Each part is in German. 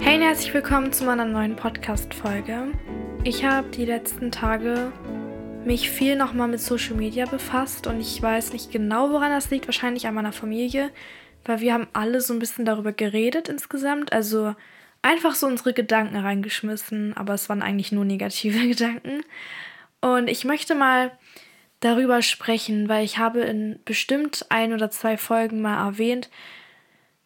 Hey und herzlich willkommen zu meiner neuen Podcast-Folge. Ich habe die letzten Tage mich viel nochmal mit Social Media befasst und ich weiß nicht genau, woran das liegt. Wahrscheinlich an meiner Familie, weil wir haben alle so ein bisschen darüber geredet insgesamt. Also einfach so unsere Gedanken reingeschmissen, aber es waren eigentlich nur negative Gedanken. Und ich möchte mal darüber sprechen, weil ich habe in bestimmt ein oder zwei Folgen mal erwähnt,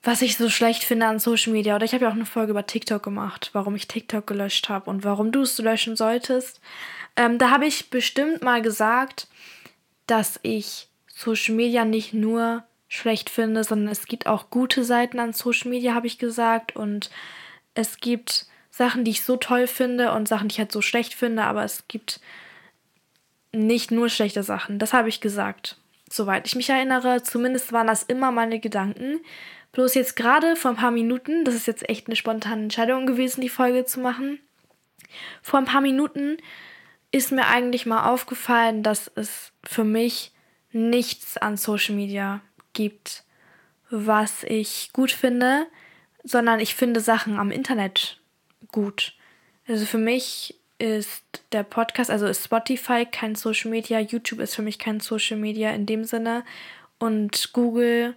was ich so schlecht finde an Social Media. Oder ich habe ja auch eine Folge über TikTok gemacht, warum ich TikTok gelöscht habe und warum du es löschen solltest. Ähm, da habe ich bestimmt mal gesagt, dass ich Social Media nicht nur schlecht finde, sondern es gibt auch gute Seiten an Social Media, habe ich gesagt. Und es gibt Sachen, die ich so toll finde und Sachen, die ich halt so schlecht finde, aber es gibt nicht nur schlechte Sachen. Das habe ich gesagt. Soweit ich mich erinnere, zumindest waren das immer meine Gedanken. Bloß jetzt gerade vor ein paar Minuten, das ist jetzt echt eine spontane Entscheidung gewesen, die Folge zu machen. Vor ein paar Minuten ist mir eigentlich mal aufgefallen, dass es für mich nichts an Social Media gibt, was ich gut finde, sondern ich finde Sachen am Internet gut. Also für mich ist der Podcast, also ist Spotify kein Social Media, YouTube ist für mich kein Social Media in dem Sinne und Google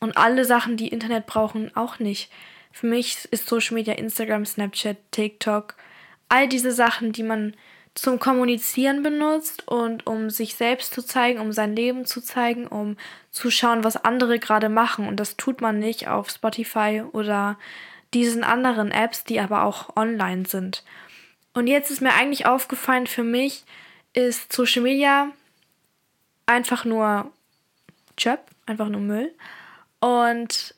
und alle Sachen, die Internet brauchen, auch nicht. Für mich ist Social Media Instagram, Snapchat, TikTok, all diese Sachen, die man zum Kommunizieren benutzt und um sich selbst zu zeigen, um sein Leben zu zeigen, um zu schauen, was andere gerade machen. Und das tut man nicht auf Spotify oder diesen anderen Apps, die aber auch online sind. Und jetzt ist mir eigentlich aufgefallen, für mich ist Social Media einfach nur Chöp, einfach nur Müll. Und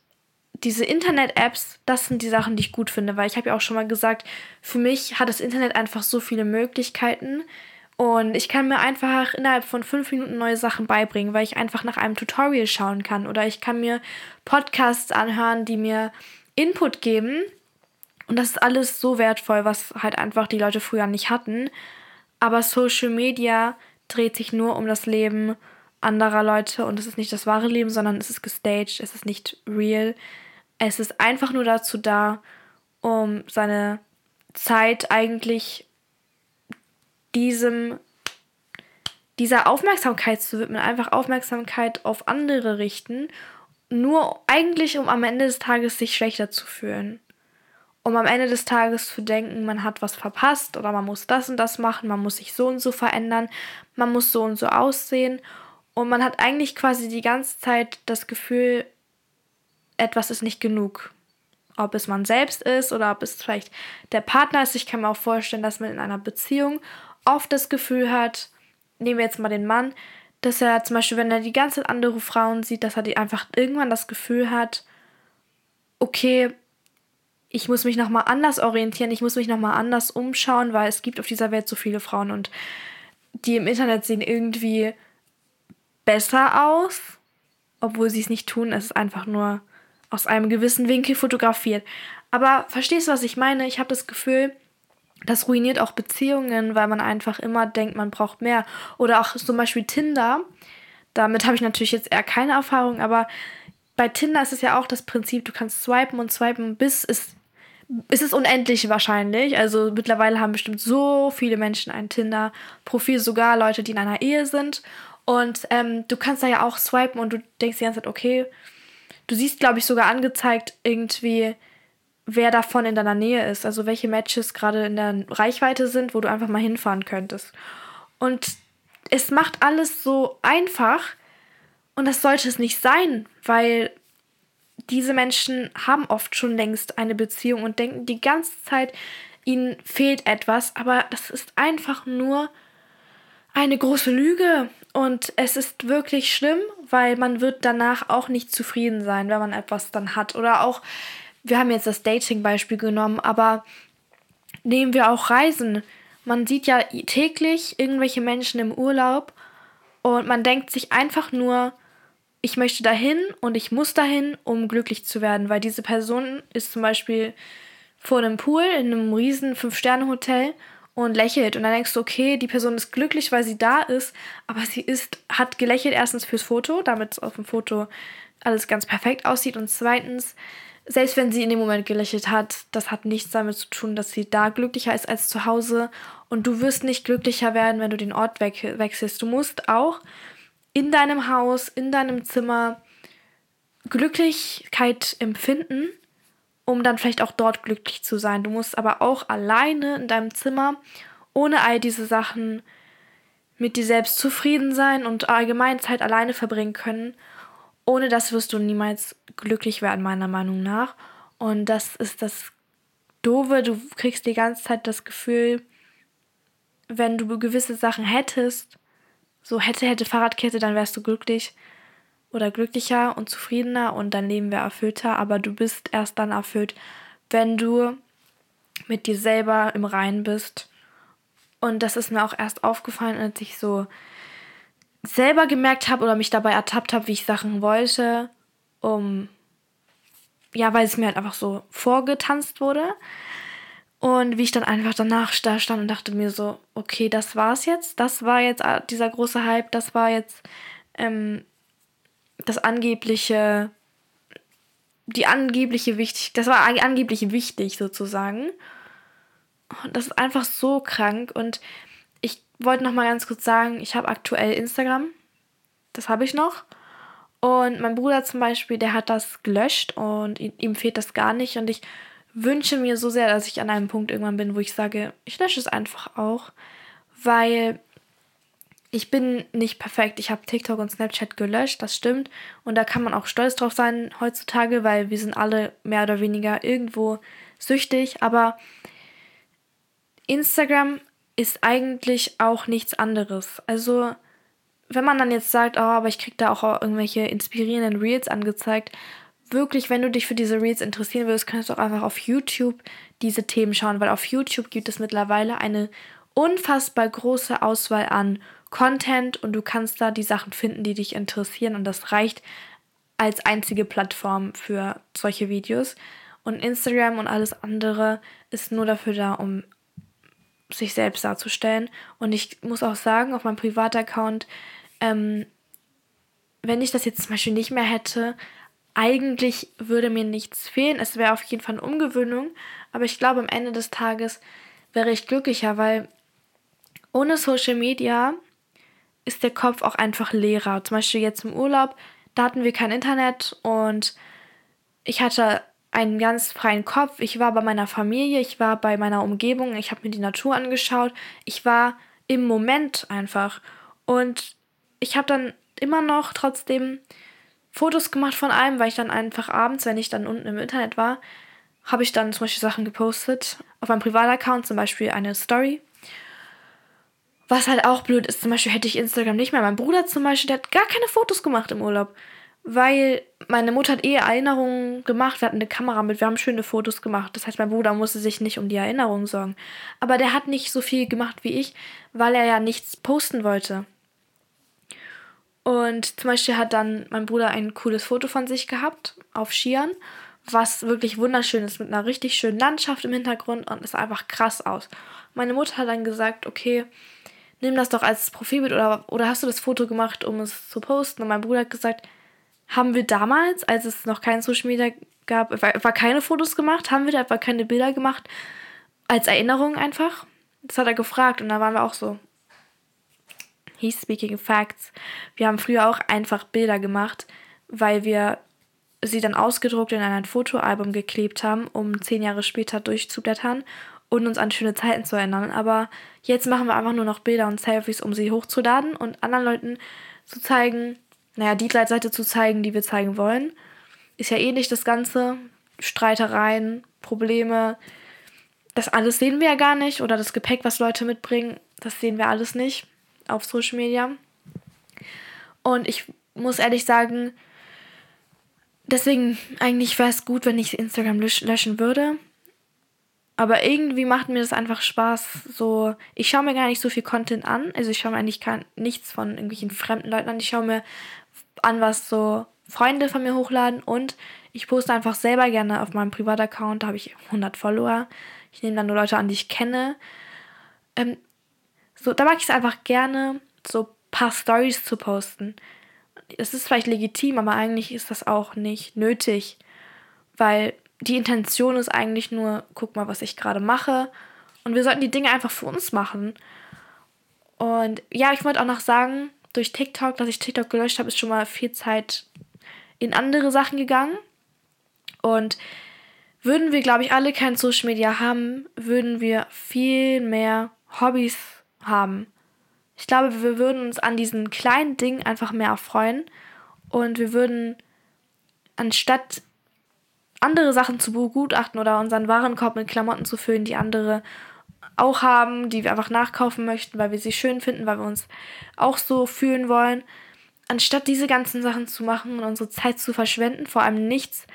diese Internet-Apps, das sind die Sachen, die ich gut finde, weil ich habe ja auch schon mal gesagt, für mich hat das Internet einfach so viele Möglichkeiten. Und ich kann mir einfach innerhalb von fünf Minuten neue Sachen beibringen, weil ich einfach nach einem Tutorial schauen kann. Oder ich kann mir Podcasts anhören, die mir Input geben und das ist alles so wertvoll, was halt einfach die Leute früher nicht hatten. Aber Social Media dreht sich nur um das Leben anderer Leute. Und es ist nicht das wahre Leben, sondern es ist gestaged, es ist nicht real. Es ist einfach nur dazu da, um seine Zeit eigentlich diesem dieser Aufmerksamkeit zu widmen, einfach Aufmerksamkeit auf andere richten, nur eigentlich um am Ende des Tages sich schlechter zu fühlen um am Ende des Tages zu denken, man hat was verpasst oder man muss das und das machen, man muss sich so und so verändern, man muss so und so aussehen. Und man hat eigentlich quasi die ganze Zeit das Gefühl, etwas ist nicht genug. Ob es man selbst ist oder ob es vielleicht der Partner ist. Ich kann mir auch vorstellen, dass man in einer Beziehung oft das Gefühl hat, nehmen wir jetzt mal den Mann, dass er zum Beispiel, wenn er die ganze Zeit andere Frauen sieht, dass er die einfach irgendwann das Gefühl hat, okay, ich muss mich nochmal anders orientieren, ich muss mich nochmal anders umschauen, weil es gibt auf dieser Welt so viele Frauen und die im Internet sehen irgendwie besser aus, obwohl sie es nicht tun. Es ist einfach nur aus einem gewissen Winkel fotografiert. Aber verstehst du, was ich meine? Ich habe das Gefühl, das ruiniert auch Beziehungen, weil man einfach immer denkt, man braucht mehr. Oder auch zum Beispiel Tinder. Damit habe ich natürlich jetzt eher keine Erfahrung, aber bei Tinder ist es ja auch das Prinzip, du kannst swipen und swipen, bis es, es ist unendlich wahrscheinlich. Also mittlerweile haben bestimmt so viele Menschen ein Tinder-Profil, sogar Leute, die in einer Ehe sind. Und ähm, du kannst da ja auch swipen und du denkst die ganze Zeit, okay, du siehst, glaube ich, sogar angezeigt irgendwie, wer davon in deiner Nähe ist. Also welche Matches gerade in der Reichweite sind, wo du einfach mal hinfahren könntest. Und es macht alles so einfach, und das sollte es nicht sein, weil diese Menschen haben oft schon längst eine Beziehung und denken die ganze Zeit, ihnen fehlt etwas, aber das ist einfach nur eine große Lüge und es ist wirklich schlimm, weil man wird danach auch nicht zufrieden sein, wenn man etwas dann hat oder auch wir haben jetzt das Dating Beispiel genommen, aber nehmen wir auch Reisen. Man sieht ja täglich irgendwelche Menschen im Urlaub und man denkt sich einfach nur, ich möchte dahin und ich muss dahin, um glücklich zu werden, weil diese Person ist zum Beispiel vor einem Pool in einem riesen Fünf-Sterne-Hotel und lächelt. Und dann denkst du, okay, die Person ist glücklich, weil sie da ist, aber sie ist, hat gelächelt erstens fürs Foto, damit es auf dem Foto alles ganz perfekt aussieht. Und zweitens selbst wenn sie in dem Moment gelächelt hat, das hat nichts damit zu tun, dass sie da glücklicher ist als zu Hause. Und du wirst nicht glücklicher werden, wenn du den Ort we wechselst. Du musst auch in deinem Haus, in deinem Zimmer Glücklichkeit empfinden, um dann vielleicht auch dort glücklich zu sein. Du musst aber auch alleine in deinem Zimmer, ohne all diese Sachen, mit dir selbst zufrieden sein und allgemein Zeit alleine verbringen können. Ohne das wirst du niemals glücklich werden, meiner Meinung nach. Und das ist das Doofe. Du kriegst die ganze Zeit das Gefühl, wenn du gewisse Sachen hättest, so hätte, hätte Fahrradkette, dann wärst du glücklich oder glücklicher und zufriedener und dein Leben wäre erfüllter. Aber du bist erst dann erfüllt, wenn du mit dir selber im Reinen bist und das ist mir auch erst aufgefallen, als ich so selber gemerkt habe oder mich dabei ertappt habe, wie ich Sachen wollte, um ja, weil es mir halt einfach so vorgetanzt wurde. Und wie ich dann einfach danach da stand und dachte mir so, okay, das war's jetzt. Das war jetzt äh, dieser große Hype, das war jetzt ähm, das angebliche, die angebliche wichtig, das war angeblich wichtig sozusagen. Und das ist einfach so krank. Und ich wollte noch mal ganz kurz sagen, ich habe aktuell Instagram. Das habe ich noch. Und mein Bruder zum Beispiel, der hat das gelöscht und ihm fehlt das gar nicht. Und ich wünsche mir so sehr, dass ich an einem Punkt irgendwann bin, wo ich sage, ich lösche es einfach auch. Weil ich bin nicht perfekt. Ich habe TikTok und Snapchat gelöscht, das stimmt. Und da kann man auch stolz drauf sein heutzutage, weil wir sind alle mehr oder weniger irgendwo süchtig. Aber Instagram ist eigentlich auch nichts anderes. Also, wenn man dann jetzt sagt, oh, aber ich krieg da auch irgendwelche inspirierenden Reels angezeigt, wirklich, wenn du dich für diese Reels interessieren willst, kannst du auch einfach auf YouTube diese Themen schauen, weil auf YouTube gibt es mittlerweile eine unfassbar große Auswahl an Content und du kannst da die Sachen finden, die dich interessieren und das reicht als einzige Plattform für solche Videos. Und Instagram und alles andere ist nur dafür da, um sich selbst darzustellen. Und ich muss auch sagen, auf meinem Privataccount, ähm, wenn ich das jetzt zum Beispiel nicht mehr hätte, eigentlich würde mir nichts fehlen. Es wäre auf jeden Fall eine Umgewöhnung. Aber ich glaube, am Ende des Tages wäre ich glücklicher, weil ohne Social Media ist der Kopf auch einfach leerer. Zum Beispiel jetzt im Urlaub, da hatten wir kein Internet und ich hatte einen ganz freien Kopf. Ich war bei meiner Familie, ich war bei meiner Umgebung, ich habe mir die Natur angeschaut. Ich war im Moment einfach. Und ich habe dann immer noch trotzdem Fotos gemacht von allem, weil ich dann einfach abends, wenn ich dann unten im Internet war, habe ich dann zum Beispiel Sachen gepostet. Auf meinem Privataccount zum Beispiel eine Story. Was halt auch blöd ist, zum Beispiel hätte ich Instagram nicht mehr. Mein Bruder zum Beispiel, der hat gar keine Fotos gemacht im Urlaub weil meine Mutter hat eh Erinnerungen gemacht. Wir hatten eine Kamera mit, wir haben schöne Fotos gemacht. Das heißt, mein Bruder musste sich nicht um die Erinnerungen sorgen. Aber der hat nicht so viel gemacht wie ich, weil er ja nichts posten wollte. Und zum Beispiel hat dann mein Bruder ein cooles Foto von sich gehabt auf Skiern, was wirklich wunderschön ist, mit einer richtig schönen Landschaft im Hintergrund und es sah einfach krass aus. Meine Mutter hat dann gesagt, okay, nimm das doch als Profilbild oder, oder hast du das Foto gemacht, um es zu posten? Und mein Bruder hat gesagt, haben wir damals, als es noch kein Social Media gab, einfach keine Fotos gemacht, haben wir da einfach keine Bilder gemacht, als Erinnerung einfach. Das hat er gefragt und da waren wir auch so. He's speaking facts. Wir haben früher auch einfach Bilder gemacht, weil wir sie dann ausgedruckt in ein Fotoalbum geklebt haben, um zehn Jahre später durchzublättern und uns an schöne Zeiten zu erinnern. Aber jetzt machen wir einfach nur noch Bilder und Selfies, um sie hochzuladen und anderen Leuten zu zeigen, naja, die Seite zu zeigen, die wir zeigen wollen. Ist ja ähnlich das Ganze. Streitereien, Probleme. Das alles sehen wir ja gar nicht. Oder das Gepäck, was Leute mitbringen, das sehen wir alles nicht auf Social Media. Und ich muss ehrlich sagen, deswegen eigentlich wäre es gut, wenn ich Instagram löschen würde. Aber irgendwie macht mir das einfach Spaß. So, ich schaue mir gar nicht so viel Content an. Also ich schaue mir eigentlich gar nichts von irgendwelchen fremden Leuten an. Ich schaue mir an, was so Freunde von mir hochladen und ich poste einfach selber gerne auf meinem Privataccount, da habe ich 100 Follower. Ich nehme dann nur Leute an, die ich kenne. Ähm, so, da mag ich es einfach gerne, so ein paar Stories zu posten. Es ist vielleicht legitim, aber eigentlich ist das auch nicht nötig, weil die Intention ist eigentlich nur, guck mal, was ich gerade mache. Und wir sollten die Dinge einfach für uns machen. Und ja, ich wollte auch noch sagen, durch TikTok, dass ich TikTok gelöscht habe, ist schon mal viel Zeit in andere Sachen gegangen. Und würden wir, glaube ich, alle kein Social Media haben, würden wir viel mehr Hobbys haben. Ich glaube, wir würden uns an diesen kleinen Dingen einfach mehr erfreuen und wir würden anstatt andere Sachen zu begutachten oder unseren Warenkorb mit Klamotten zu füllen, die andere auch haben, die wir einfach nachkaufen möchten, weil wir sie schön finden, weil wir uns auch so fühlen wollen, anstatt diese ganzen Sachen zu machen und unsere Zeit zu verschwenden, vor allem nichts,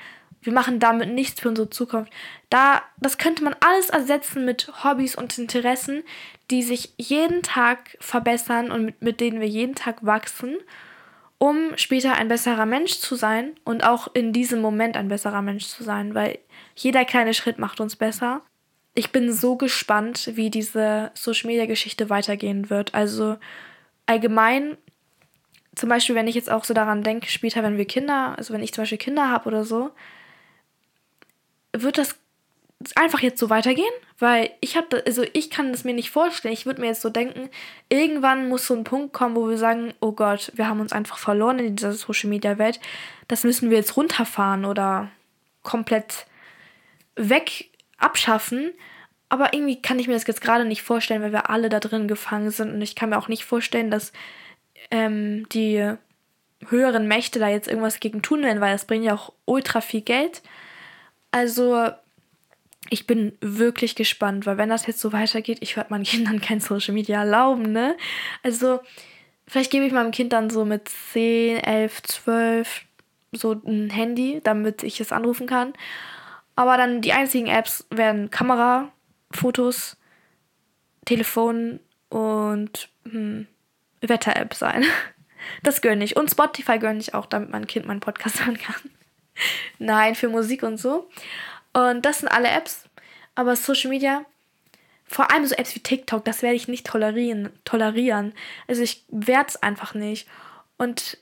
wir machen damit nichts für unsere Zukunft. Da, das könnte man alles ersetzen mit Hobbys und Interessen, die sich jeden Tag verbessern und mit, mit denen wir jeden Tag wachsen um später ein besserer Mensch zu sein und auch in diesem Moment ein besserer Mensch zu sein, weil jeder kleine Schritt macht uns besser. Ich bin so gespannt, wie diese Social Media Geschichte weitergehen wird. Also allgemein, zum Beispiel, wenn ich jetzt auch so daran denke, später, wenn wir Kinder, also wenn ich zum Beispiel Kinder habe oder so, wird das einfach jetzt so weitergehen, weil ich habe, also ich kann es mir nicht vorstellen. Ich würde mir jetzt so denken, irgendwann muss so ein Punkt kommen, wo wir sagen, oh Gott, wir haben uns einfach verloren in dieser Social Media Welt. Das müssen wir jetzt runterfahren oder komplett weg abschaffen. Aber irgendwie kann ich mir das jetzt gerade nicht vorstellen, weil wir alle da drin gefangen sind. Und ich kann mir auch nicht vorstellen, dass ähm, die höheren Mächte da jetzt irgendwas gegen tun werden, weil das bringt ja auch ultra viel Geld. Also ich bin wirklich gespannt, weil wenn das jetzt so weitergeht, ich werde meinen Kindern kein Social Media erlauben, ne? Also, vielleicht gebe ich meinem Kind dann so mit 10, 11, 12 so ein Handy, damit ich es anrufen kann. Aber dann die einzigen Apps werden Kamera, Fotos, Telefon und hm, Wetter-App sein. Das gönne ich. Und Spotify gönne ich auch, damit mein Kind meinen Podcast hören kann. Nein, für Musik und so. Und das sind alle Apps. Aber Social Media, vor allem so Apps wie TikTok, das werde ich nicht tolerieren. tolerieren. Also ich werde es einfach nicht. Und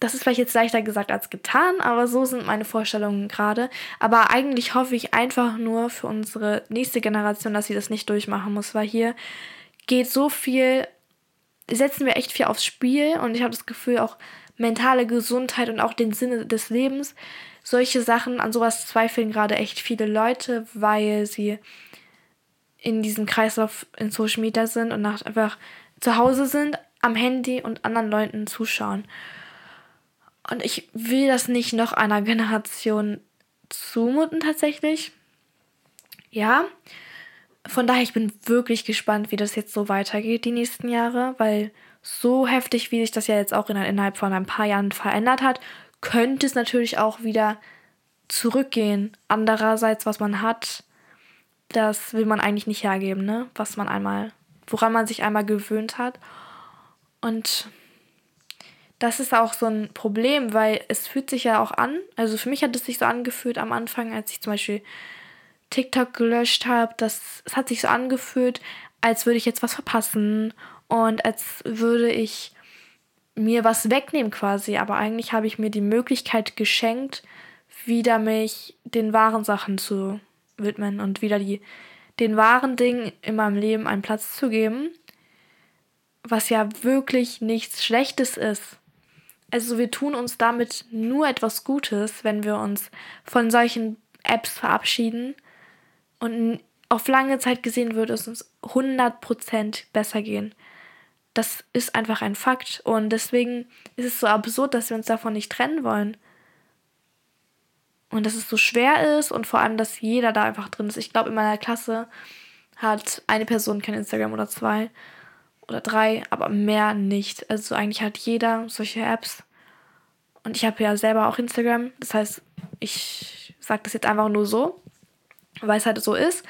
das ist vielleicht jetzt leichter gesagt als getan, aber so sind meine Vorstellungen gerade. Aber eigentlich hoffe ich einfach nur für unsere nächste Generation, dass sie das nicht durchmachen muss, weil hier geht so viel, setzen wir echt viel aufs Spiel und ich habe das Gefühl, auch mentale Gesundheit und auch den Sinne des Lebens solche Sachen, an sowas zweifeln gerade echt viele Leute, weil sie in diesem Kreislauf in Social Media sind und einfach zu Hause sind, am Handy und anderen Leuten zuschauen. Und ich will das nicht noch einer Generation zumuten tatsächlich. Ja. Von daher, ich bin wirklich gespannt, wie das jetzt so weitergeht die nächsten Jahre, weil so heftig, wie sich das ja jetzt auch innerhalb von ein paar Jahren verändert hat, könnte es natürlich auch wieder zurückgehen. Andererseits, was man hat, das will man eigentlich nicht hergeben, ne? Was man einmal, woran man sich einmal gewöhnt hat. Und das ist auch so ein Problem, weil es fühlt sich ja auch an. Also für mich hat es sich so angefühlt am Anfang, als ich zum Beispiel TikTok gelöscht habe. Das, es hat sich so angefühlt, als würde ich jetzt was verpassen und als würde ich mir was wegnehmen quasi, aber eigentlich habe ich mir die Möglichkeit geschenkt, wieder mich den wahren Sachen zu widmen und wieder die, den wahren Dingen in meinem Leben einen Platz zu geben, was ja wirklich nichts Schlechtes ist. Also wir tun uns damit nur etwas Gutes, wenn wir uns von solchen Apps verabschieden und auf lange Zeit gesehen würde es uns 100% besser gehen. Das ist einfach ein Fakt. Und deswegen ist es so absurd, dass wir uns davon nicht trennen wollen. Und dass es so schwer ist und vor allem, dass jeder da einfach drin ist. Ich glaube, in meiner Klasse hat eine Person kein Instagram oder zwei oder drei, aber mehr nicht. Also eigentlich hat jeder solche Apps. Und ich habe ja selber auch Instagram. Das heißt, ich sage das jetzt einfach nur so, weil es halt so ist.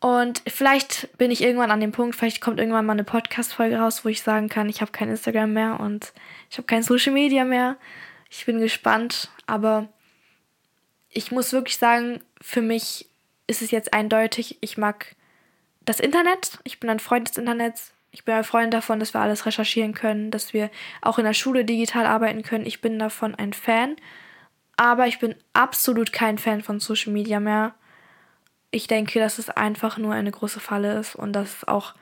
Und vielleicht bin ich irgendwann an dem Punkt, vielleicht kommt irgendwann mal eine Podcast-Folge raus, wo ich sagen kann, ich habe kein Instagram mehr und ich habe kein Social Media mehr. Ich bin gespannt, aber ich muss wirklich sagen, für mich ist es jetzt eindeutig, ich mag das Internet. Ich bin ein Freund des Internets. Ich bin ein Freund davon, dass wir alles recherchieren können, dass wir auch in der Schule digital arbeiten können. Ich bin davon ein Fan. Aber ich bin absolut kein Fan von Social Media mehr. Ich denke, dass es einfach nur eine große Falle ist und dass es auch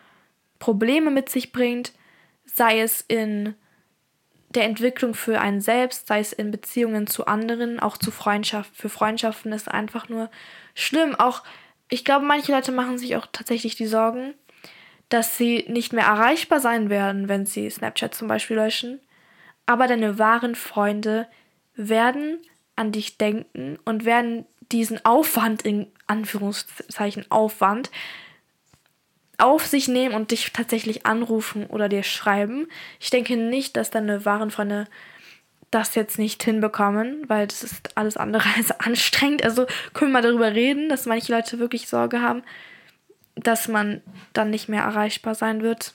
Probleme mit sich bringt, sei es in der Entwicklung für einen selbst, sei es in Beziehungen zu anderen, auch zu Freundschaften. Für Freundschaften ist einfach nur schlimm. Auch, ich glaube, manche Leute machen sich auch tatsächlich die Sorgen, dass sie nicht mehr erreichbar sein werden, wenn sie Snapchat zum Beispiel löschen. Aber deine wahren Freunde werden an dich denken und werden diesen Aufwand, in Anführungszeichen Aufwand, auf sich nehmen und dich tatsächlich anrufen oder dir schreiben. Ich denke nicht, dass deine wahren Freunde das jetzt nicht hinbekommen, weil das ist alles andere als anstrengend. Also können wir mal darüber reden, dass manche Leute wirklich Sorge haben, dass man dann nicht mehr erreichbar sein wird.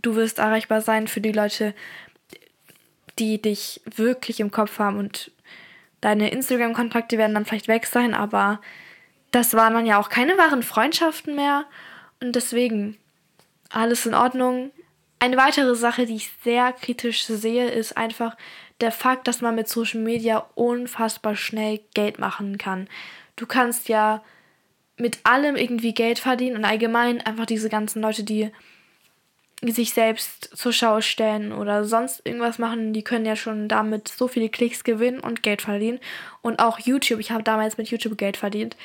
Du wirst erreichbar sein für die Leute, die dich wirklich im Kopf haben und deine Instagram-Kontakte werden dann vielleicht weg sein, aber das waren dann ja auch keine wahren Freundschaften mehr und deswegen alles in Ordnung. Eine weitere Sache, die ich sehr kritisch sehe, ist einfach der Fakt, dass man mit Social Media unfassbar schnell Geld machen kann. Du kannst ja mit allem irgendwie Geld verdienen und allgemein einfach diese ganzen Leute, die sich selbst zur Schau stellen oder sonst irgendwas machen, die können ja schon damit so viele Klicks gewinnen und Geld verdienen. Und auch YouTube, ich habe damals mit YouTube Geld verdient.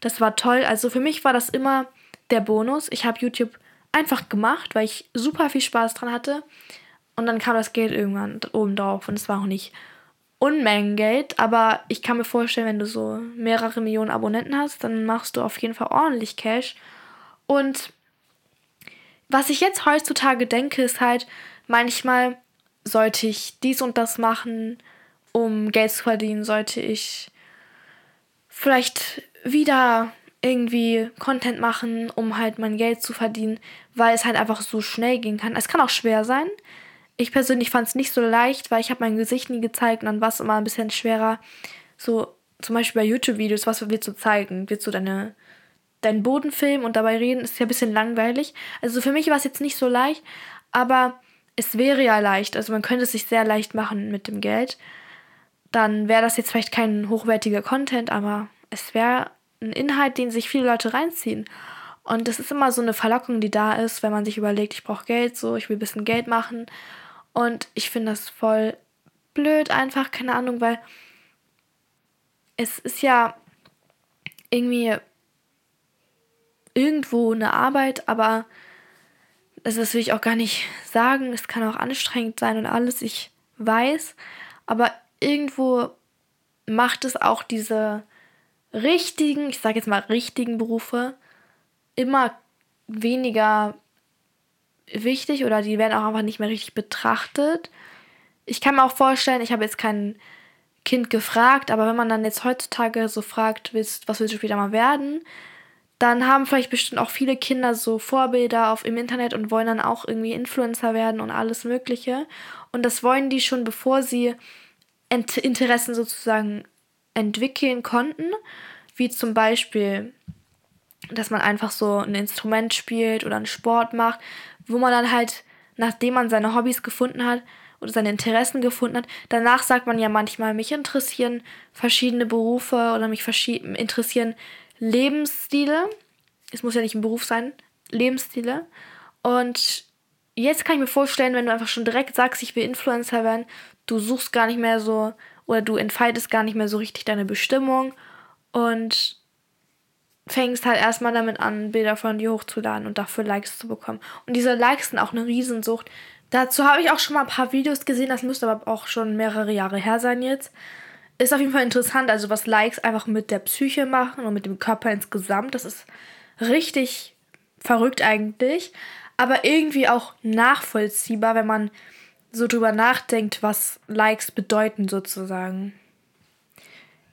Das war toll. Also für mich war das immer der Bonus. Ich habe YouTube einfach gemacht, weil ich super viel Spaß dran hatte. Und dann kam das Geld irgendwann oben drauf und es war auch nicht Unmengen Geld, aber ich kann mir vorstellen, wenn du so mehrere Millionen Abonnenten hast, dann machst du auf jeden Fall ordentlich Cash. Und was ich jetzt heutzutage denke, ist halt, manchmal sollte ich dies und das machen, um Geld zu verdienen, sollte ich vielleicht wieder irgendwie Content machen, um halt mein Geld zu verdienen, weil es halt einfach so schnell gehen kann. Es kann auch schwer sein. Ich persönlich fand es nicht so leicht, weil ich habe mein Gesicht nie gezeigt und dann war es immer ein bisschen schwerer. So zum Beispiel bei YouTube-Videos, was willst du zeigen? Willst du deine, deinen Boden filmen und dabei reden? Ist ja ein bisschen langweilig. Also für mich war es jetzt nicht so leicht, aber es wäre ja leicht. Also man könnte es sich sehr leicht machen mit dem Geld. Dann wäre das jetzt vielleicht kein hochwertiger Content, aber es wäre ein Inhalt, den sich viele Leute reinziehen. Und das ist immer so eine Verlockung, die da ist, wenn man sich überlegt, ich brauche Geld, so, ich will ein bisschen Geld machen. Und ich finde das voll blöd, einfach, keine Ahnung, weil es ist ja irgendwie irgendwo eine Arbeit, aber also das will ich auch gar nicht sagen. Es kann auch anstrengend sein und alles, ich weiß. Aber irgendwo macht es auch diese richtigen, ich sage jetzt mal richtigen Berufe immer weniger wichtig oder die werden auch einfach nicht mehr richtig betrachtet. Ich kann mir auch vorstellen, ich habe jetzt kein Kind gefragt, aber wenn man dann jetzt heutzutage so fragt, was willst du später mal werden, dann haben vielleicht bestimmt auch viele Kinder so Vorbilder auf im Internet und wollen dann auch irgendwie Influencer werden und alles Mögliche. Und das wollen die schon, bevor sie Interessen sozusagen entwickeln konnten, wie zum Beispiel, dass man einfach so ein Instrument spielt oder einen Sport macht, wo man dann halt, nachdem man seine Hobbys gefunden hat oder seine Interessen gefunden hat, danach sagt man ja manchmal, mich interessieren verschiedene Berufe oder mich interessieren Lebensstile. Es muss ja nicht ein Beruf sein, Lebensstile. Und jetzt kann ich mir vorstellen, wenn du einfach schon direkt sagst, ich will Influencer werden, du suchst gar nicht mehr so oder du entfaltest gar nicht mehr so richtig deine Bestimmung und fängst halt erstmal damit an, Bilder von dir hochzuladen und dafür Likes zu bekommen. Und diese Likes sind auch eine Riesensucht. Dazu habe ich auch schon mal ein paar Videos gesehen, das müsste aber auch schon mehrere Jahre her sein jetzt. Ist auf jeden Fall interessant, also was Likes einfach mit der Psyche machen und mit dem Körper insgesamt. Das ist richtig verrückt eigentlich, aber irgendwie auch nachvollziehbar, wenn man so drüber nachdenkt, was Likes bedeuten sozusagen.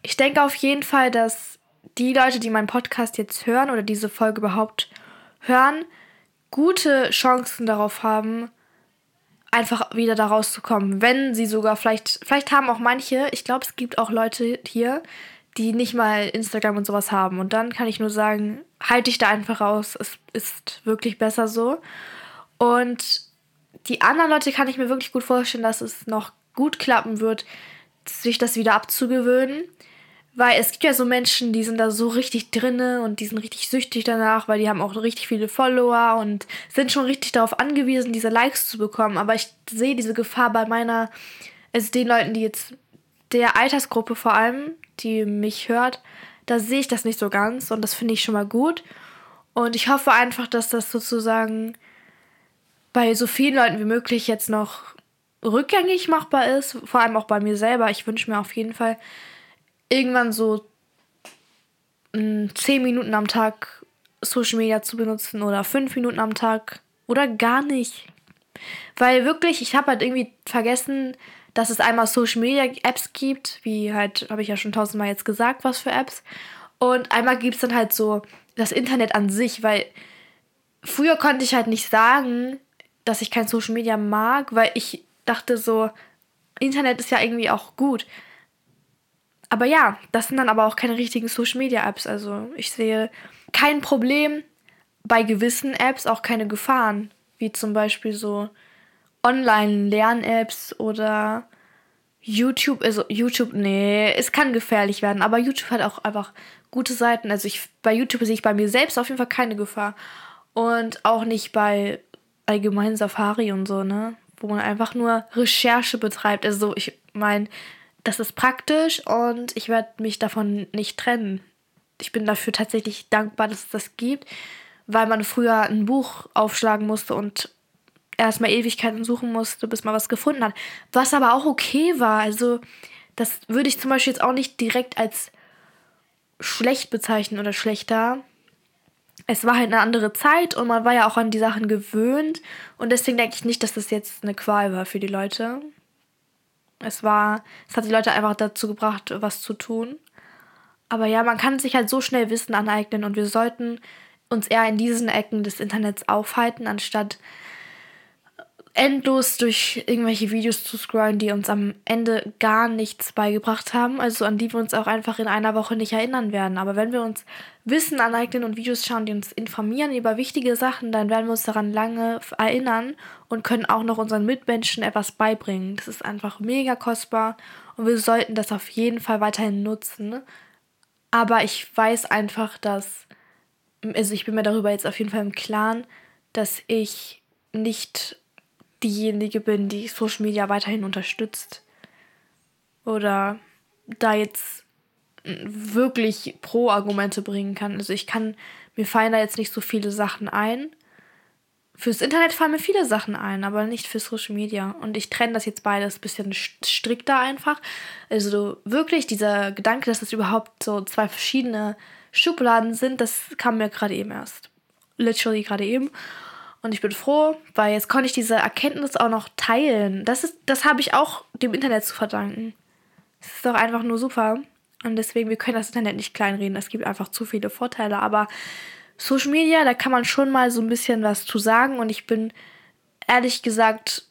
Ich denke auf jeden Fall, dass die Leute, die meinen Podcast jetzt hören oder diese Folge überhaupt hören, gute Chancen darauf haben, einfach wieder da rauszukommen. Wenn sie sogar vielleicht, vielleicht haben auch manche, ich glaube, es gibt auch Leute hier, die nicht mal Instagram und sowas haben. Und dann kann ich nur sagen, halte dich da einfach raus. Es ist wirklich besser so. Und die anderen Leute kann ich mir wirklich gut vorstellen, dass es noch gut klappen wird, sich das wieder abzugewöhnen. Weil es gibt ja so Menschen, die sind da so richtig drinne und die sind richtig süchtig danach, weil die haben auch richtig viele Follower und sind schon richtig darauf angewiesen, diese Likes zu bekommen. Aber ich sehe diese Gefahr bei meiner, also den Leuten, die jetzt, der Altersgruppe vor allem, die mich hört, da sehe ich das nicht so ganz und das finde ich schon mal gut. Und ich hoffe einfach, dass das sozusagen bei so vielen Leuten wie möglich jetzt noch rückgängig machbar ist, vor allem auch bei mir selber. Ich wünsche mir auf jeden Fall irgendwann so mh, mm, 10 Minuten am Tag Social Media zu benutzen oder 5 Minuten am Tag oder gar nicht. Weil wirklich, ich habe halt irgendwie vergessen, dass es einmal Social Media Apps gibt, wie halt, habe ich ja schon tausendmal jetzt gesagt, was für Apps. Und einmal gibt es dann halt so das Internet an sich, weil früher konnte ich halt nicht sagen, dass ich kein Social Media mag, weil ich dachte so, Internet ist ja irgendwie auch gut. Aber ja, das sind dann aber auch keine richtigen Social Media Apps. Also ich sehe kein Problem bei gewissen Apps, auch keine Gefahren, wie zum Beispiel so Online-Lern-Apps oder YouTube. Also YouTube, nee, es kann gefährlich werden, aber YouTube hat auch einfach gute Seiten. Also ich, bei YouTube sehe ich bei mir selbst auf jeden Fall keine Gefahr. Und auch nicht bei allgemein Safari und so, ne? Wo man einfach nur Recherche betreibt. Also ich meine, das ist praktisch und ich werde mich davon nicht trennen. Ich bin dafür tatsächlich dankbar, dass es das gibt, weil man früher ein Buch aufschlagen musste und erstmal Ewigkeiten suchen musste, bis man was gefunden hat. Was aber auch okay war. Also, das würde ich zum Beispiel jetzt auch nicht direkt als schlecht bezeichnen oder schlechter, es war halt eine andere Zeit und man war ja auch an die Sachen gewöhnt. Und deswegen denke ich nicht, dass das jetzt eine Qual war für die Leute. Es war, es hat die Leute einfach dazu gebracht, was zu tun. Aber ja, man kann sich halt so schnell Wissen aneignen und wir sollten uns eher in diesen Ecken des Internets aufhalten, anstatt endlos durch irgendwelche Videos zu scrollen, die uns am Ende gar nichts beigebracht haben, also an die wir uns auch einfach in einer Woche nicht erinnern werden. Aber wenn wir uns Wissen aneignen und Videos schauen, die uns informieren über wichtige Sachen, dann werden wir uns daran lange erinnern und können auch noch unseren Mitmenschen etwas beibringen. Das ist einfach mega kostbar und wir sollten das auf jeden Fall weiterhin nutzen. Aber ich weiß einfach, dass, also ich bin mir darüber jetzt auf jeden Fall im Klaren, dass ich nicht diejenige bin, die Social Media weiterhin unterstützt. Oder da jetzt wirklich Pro-Argumente bringen kann. Also ich kann, mir fallen da jetzt nicht so viele Sachen ein. Fürs Internet fallen mir viele Sachen ein, aber nicht für Social Media. Und ich trenne das jetzt beides ein bisschen strikter einfach. Also wirklich dieser Gedanke, dass das überhaupt so zwei verschiedene Schubladen sind, das kam mir gerade eben erst. Literally gerade eben. Und ich bin froh, weil jetzt konnte ich diese Erkenntnis auch noch teilen. Das, das habe ich auch dem Internet zu verdanken. Es ist doch einfach nur super. Und deswegen, wir können das Internet nicht kleinreden. Es gibt einfach zu viele Vorteile. Aber Social Media, da kann man schon mal so ein bisschen was zu sagen. Und ich bin ehrlich gesagt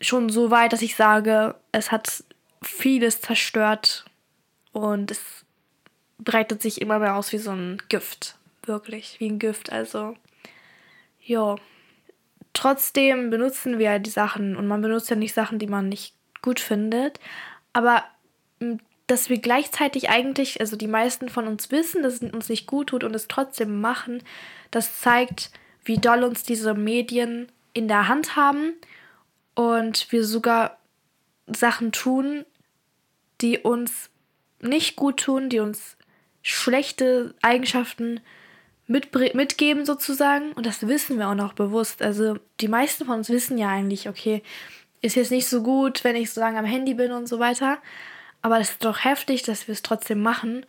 schon so weit, dass ich sage, es hat vieles zerstört. Und es breitet sich immer mehr aus wie so ein Gift. Wirklich, wie ein Gift. Also ja. Trotzdem benutzen wir die Sachen und man benutzt ja nicht Sachen, die man nicht gut findet. Aber dass wir gleichzeitig eigentlich, also die meisten von uns wissen, dass es uns nicht gut tut und es trotzdem machen, das zeigt, wie doll uns diese Medien in der Hand haben und wir sogar Sachen tun, die uns nicht gut tun, die uns schlechte Eigenschaften mit, mitgeben sozusagen. Und das wissen wir auch noch bewusst. Also die meisten von uns wissen ja eigentlich, okay, ist jetzt nicht so gut, wenn ich so lange am Handy bin und so weiter. Aber es ist doch heftig, dass wir es trotzdem machen.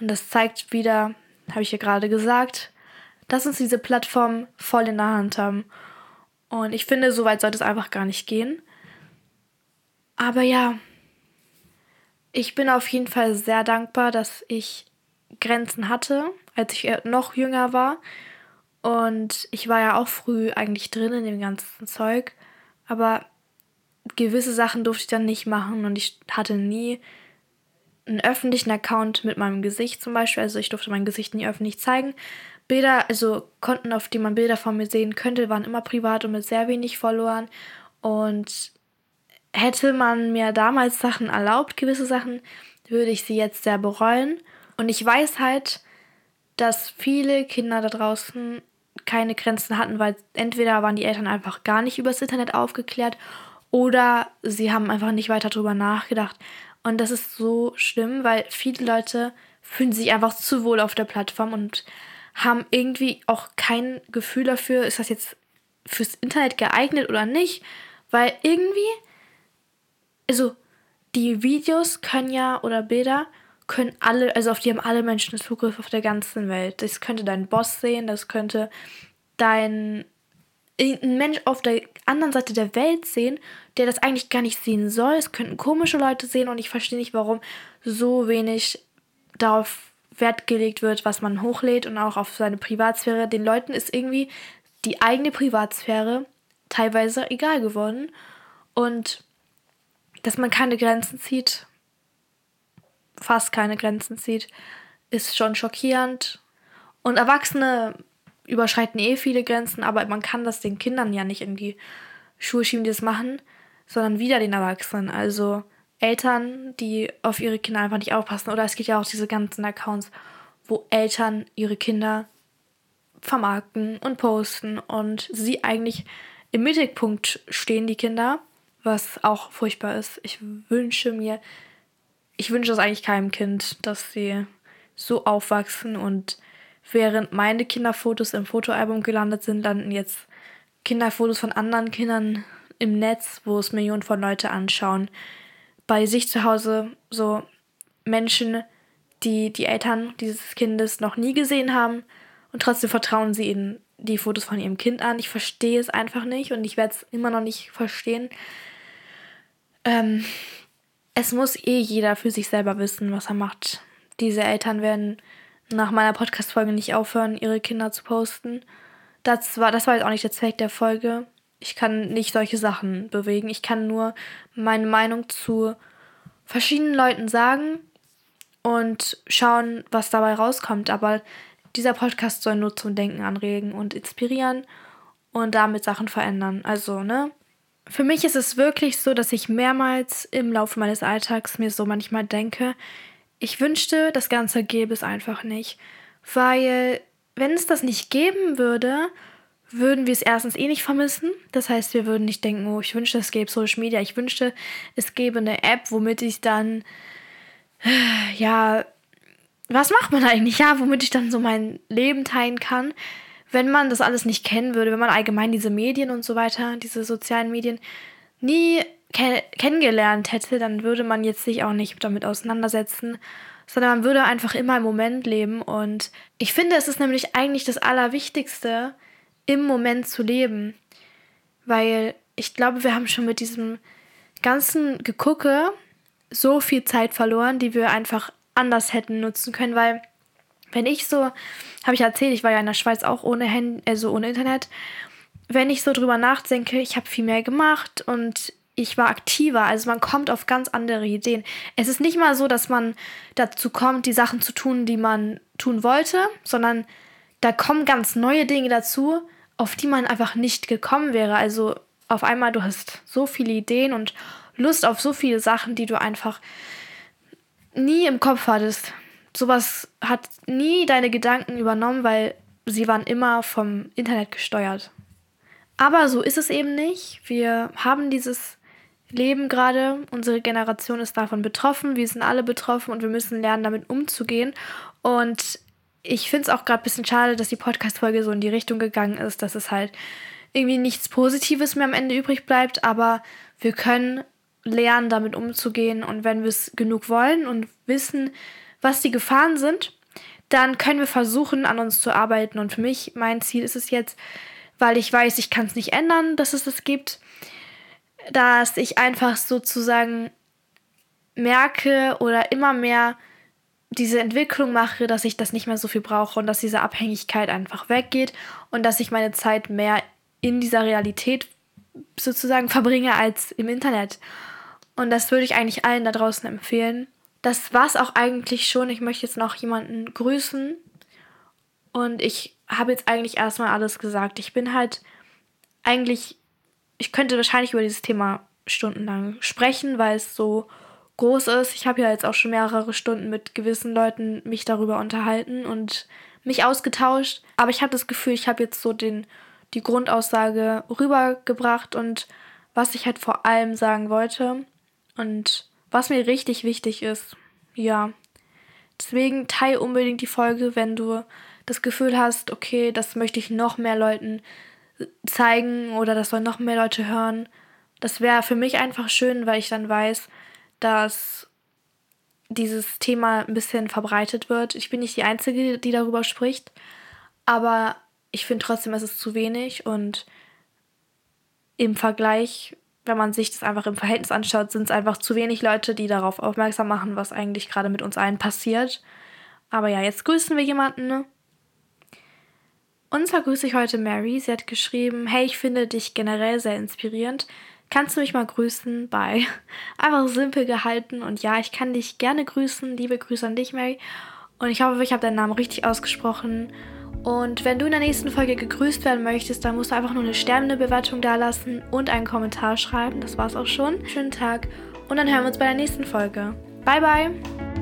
Und das zeigt wieder, habe ich ja gerade gesagt, dass uns diese Plattform voll in der Hand haben. Und ich finde, so weit sollte es einfach gar nicht gehen. Aber ja, ich bin auf jeden Fall sehr dankbar, dass ich Grenzen hatte als ich noch jünger war. Und ich war ja auch früh eigentlich drin in dem ganzen Zeug. Aber gewisse Sachen durfte ich dann nicht machen und ich hatte nie einen öffentlichen Account mit meinem Gesicht zum Beispiel. Also ich durfte mein Gesicht nie öffentlich zeigen. Bilder, also Konten, auf die man Bilder von mir sehen könnte, waren immer privat und mit sehr wenig Followern. Und hätte man mir damals Sachen erlaubt, gewisse Sachen, würde ich sie jetzt sehr bereuen. Und ich weiß halt, dass viele Kinder da draußen keine Grenzen hatten, weil entweder waren die Eltern einfach gar nicht übers Internet aufgeklärt oder sie haben einfach nicht weiter drüber nachgedacht. Und das ist so schlimm, weil viele Leute fühlen sich einfach zu wohl auf der Plattform und haben irgendwie auch kein Gefühl dafür, ist das jetzt fürs Internet geeignet oder nicht, weil irgendwie, also die Videos können ja oder Bilder können alle, also auf die haben alle Menschen Zugriff auf der ganzen Welt. Das könnte dein Boss sehen, das könnte dein ein Mensch auf der anderen Seite der Welt sehen, der das eigentlich gar nicht sehen soll. Es könnten komische Leute sehen und ich verstehe nicht, warum so wenig darauf Wert gelegt wird, was man hochlädt und auch auf seine Privatsphäre. Den Leuten ist irgendwie die eigene Privatsphäre teilweise egal geworden. Und dass man keine Grenzen zieht, fast keine Grenzen zieht, ist schon schockierend. Und Erwachsene überschreiten eh viele Grenzen, aber man kann das den Kindern ja nicht in die Schuhe schieben, die das machen, sondern wieder den Erwachsenen. Also Eltern, die auf ihre Kinder einfach nicht aufpassen. Oder es gibt ja auch diese ganzen Accounts, wo Eltern ihre Kinder vermarkten und posten und sie eigentlich im Mittelpunkt stehen, die Kinder, was auch furchtbar ist. Ich wünsche mir, ich wünsche es eigentlich keinem Kind, dass sie so aufwachsen und während meine Kinderfotos im Fotoalbum gelandet sind, landen jetzt Kinderfotos von anderen Kindern im Netz, wo es Millionen von Leute anschauen. Bei sich zu Hause so Menschen, die die Eltern dieses Kindes noch nie gesehen haben und trotzdem vertrauen sie ihnen die Fotos von ihrem Kind an. Ich verstehe es einfach nicht und ich werde es immer noch nicht verstehen. Ähm, es muss eh jeder für sich selber wissen, was er macht. Diese Eltern werden nach meiner Podcast-Folge nicht aufhören, ihre Kinder zu posten. Das war, das war jetzt auch nicht der Zweck der Folge. Ich kann nicht solche Sachen bewegen. Ich kann nur meine Meinung zu verschiedenen Leuten sagen und schauen, was dabei rauskommt. Aber dieser Podcast soll nur zum Denken anregen und inspirieren und damit Sachen verändern. Also, ne? Für mich ist es wirklich so, dass ich mehrmals im Laufe meines Alltags mir so manchmal denke, ich wünschte, das Ganze gäbe es einfach nicht. Weil, wenn es das nicht geben würde, würden wir es erstens eh nicht vermissen. Das heißt, wir würden nicht denken, oh, ich wünschte, es gäbe Social Media. Ich wünschte, es gäbe eine App, womit ich dann, ja, was macht man eigentlich? Ja, womit ich dann so mein Leben teilen kann. Wenn man das alles nicht kennen würde, wenn man allgemein diese Medien und so weiter, diese sozialen Medien nie ke kennengelernt hätte, dann würde man jetzt sich auch nicht damit auseinandersetzen, sondern man würde einfach immer im Moment leben. Und ich finde, es ist nämlich eigentlich das Allerwichtigste, im Moment zu leben. Weil ich glaube, wir haben schon mit diesem ganzen Gegucke so viel Zeit verloren, die wir einfach anders hätten nutzen können, weil wenn ich so, habe ich erzählt, ich war ja in der Schweiz auch ohne Handy, also ohne Internet. Wenn ich so drüber nachdenke, ich habe viel mehr gemacht und ich war aktiver. Also man kommt auf ganz andere Ideen. Es ist nicht mal so, dass man dazu kommt, die Sachen zu tun, die man tun wollte, sondern da kommen ganz neue Dinge dazu, auf die man einfach nicht gekommen wäre. Also auf einmal, du hast so viele Ideen und Lust auf so viele Sachen, die du einfach nie im Kopf hattest. Sowas hat nie deine Gedanken übernommen, weil sie waren immer vom Internet gesteuert. Aber so ist es eben nicht. Wir haben dieses leben gerade. Unsere Generation ist davon betroffen. Wir sind alle betroffen und wir müssen lernen, damit umzugehen. Und ich finde es auch gerade ein bisschen schade, dass die Podcast-Folge so in die Richtung gegangen ist, dass es halt irgendwie nichts Positives mehr am Ende übrig bleibt. Aber wir können lernen, damit umzugehen. Und wenn wir es genug wollen und wissen, was die Gefahren sind, dann können wir versuchen, an uns zu arbeiten. Und für mich, mein Ziel ist es jetzt, weil ich weiß, ich kann es nicht ändern, dass es das gibt, dass ich einfach sozusagen merke oder immer mehr diese Entwicklung mache, dass ich das nicht mehr so viel brauche und dass diese Abhängigkeit einfach weggeht und dass ich meine Zeit mehr in dieser Realität sozusagen verbringe als im Internet. Und das würde ich eigentlich allen da draußen empfehlen. Das war es auch eigentlich schon. Ich möchte jetzt noch jemanden grüßen. Und ich habe jetzt eigentlich erstmal alles gesagt. Ich bin halt eigentlich ich könnte wahrscheinlich über dieses Thema stundenlang sprechen, weil es so groß ist. Ich habe ja jetzt auch schon mehrere Stunden mit gewissen Leuten mich darüber unterhalten und mich ausgetauscht. Aber ich habe das Gefühl, ich habe jetzt so den, die Grundaussage rübergebracht und was ich halt vor allem sagen wollte und was mir richtig wichtig ist. Ja. Deswegen teile unbedingt die Folge, wenn du das Gefühl hast, okay, das möchte ich noch mehr Leuten zeigen oder das sollen noch mehr Leute hören. Das wäre für mich einfach schön, weil ich dann weiß, dass dieses Thema ein bisschen verbreitet wird. Ich bin nicht die Einzige, die darüber spricht, aber ich finde trotzdem, es ist zu wenig und im Vergleich, wenn man sich das einfach im Verhältnis anschaut, sind es einfach zu wenig Leute, die darauf aufmerksam machen, was eigentlich gerade mit uns allen passiert. Aber ja, jetzt grüßen wir jemanden. Und zwar grüße ich heute Mary. Sie hat geschrieben, hey, ich finde dich generell sehr inspirierend. Kannst du mich mal grüßen? Bye. Einfach simpel gehalten und ja, ich kann dich gerne grüßen. Liebe Grüße an dich, Mary. Und ich hoffe, ich habe deinen Namen richtig ausgesprochen. Und wenn du in der nächsten Folge gegrüßt werden möchtest, dann musst du einfach nur eine Sternebewertung dalassen und einen Kommentar schreiben. Das war's auch schon. Schönen Tag und dann hören wir uns bei der nächsten Folge. Bye, bye!